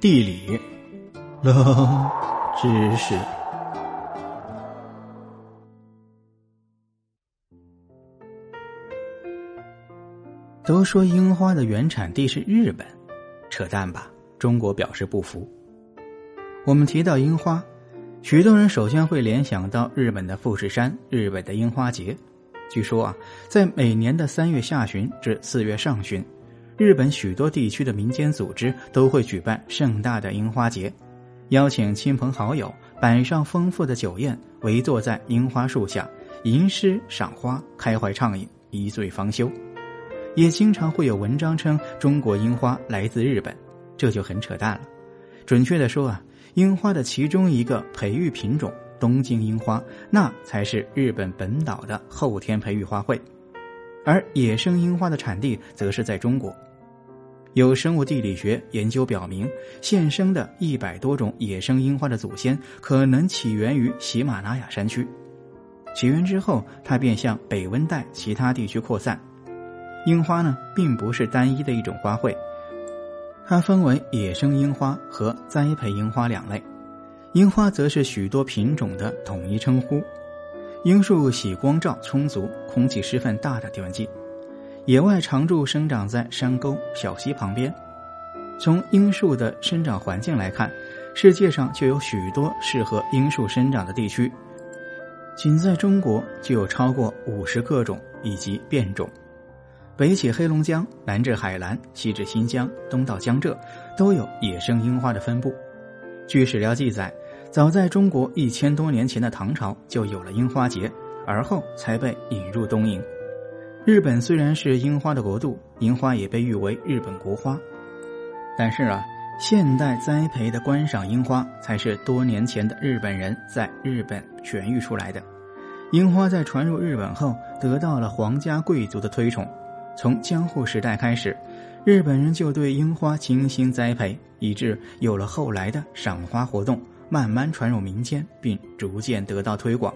地理，冷知识。都说樱花的原产地是日本，扯淡吧？中国表示不服。我们提到樱花，许多人首先会联想到日本的富士山、日本的樱花节。据说啊，在每年的三月下旬至四月上旬。日本许多地区的民间组织都会举办盛大的樱花节，邀请亲朋好友，摆上丰富的酒宴，围坐在樱花树下，吟诗赏花，开怀畅饮，一醉方休。也经常会有文章称中国樱花来自日本，这就很扯淡了。准确的说啊，樱花的其中一个培育品种东京樱花，那才是日本本岛的后天培育花卉，而野生樱花的产地则是在中国。有生物地理学研究表明，现生的一百多种野生樱花的祖先可能起源于喜马拉雅山区。起源之后，它便向北温带其他地区扩散。樱花呢，并不是单一的一种花卉，它分为野生樱花和栽培樱花两类。樱花则是许多品种的统一称呼。樱树喜光照充足、空气湿分大的环境。野外常驻生长在山沟、小溪旁边。从樱树的生长环境来看，世界上就有许多适合樱树生长的地区。仅在中国就有超过五十个种以及变种。北起黑龙江，南至海南，西至新疆，东到江浙，都有野生樱花的分布。据史料记载，早在中国一千多年前的唐朝就有了樱花节，而后才被引入东瀛。日本虽然是樱花的国度，樱花也被誉为日本国花，但是啊，现代栽培的观赏樱花才是多年前的日本人在日本选育出来的。樱花在传入日本后，得到了皇家贵族的推崇。从江户时代开始，日本人就对樱花精心栽培，以致有了后来的赏花活动，慢慢传入民间，并逐渐得到推广。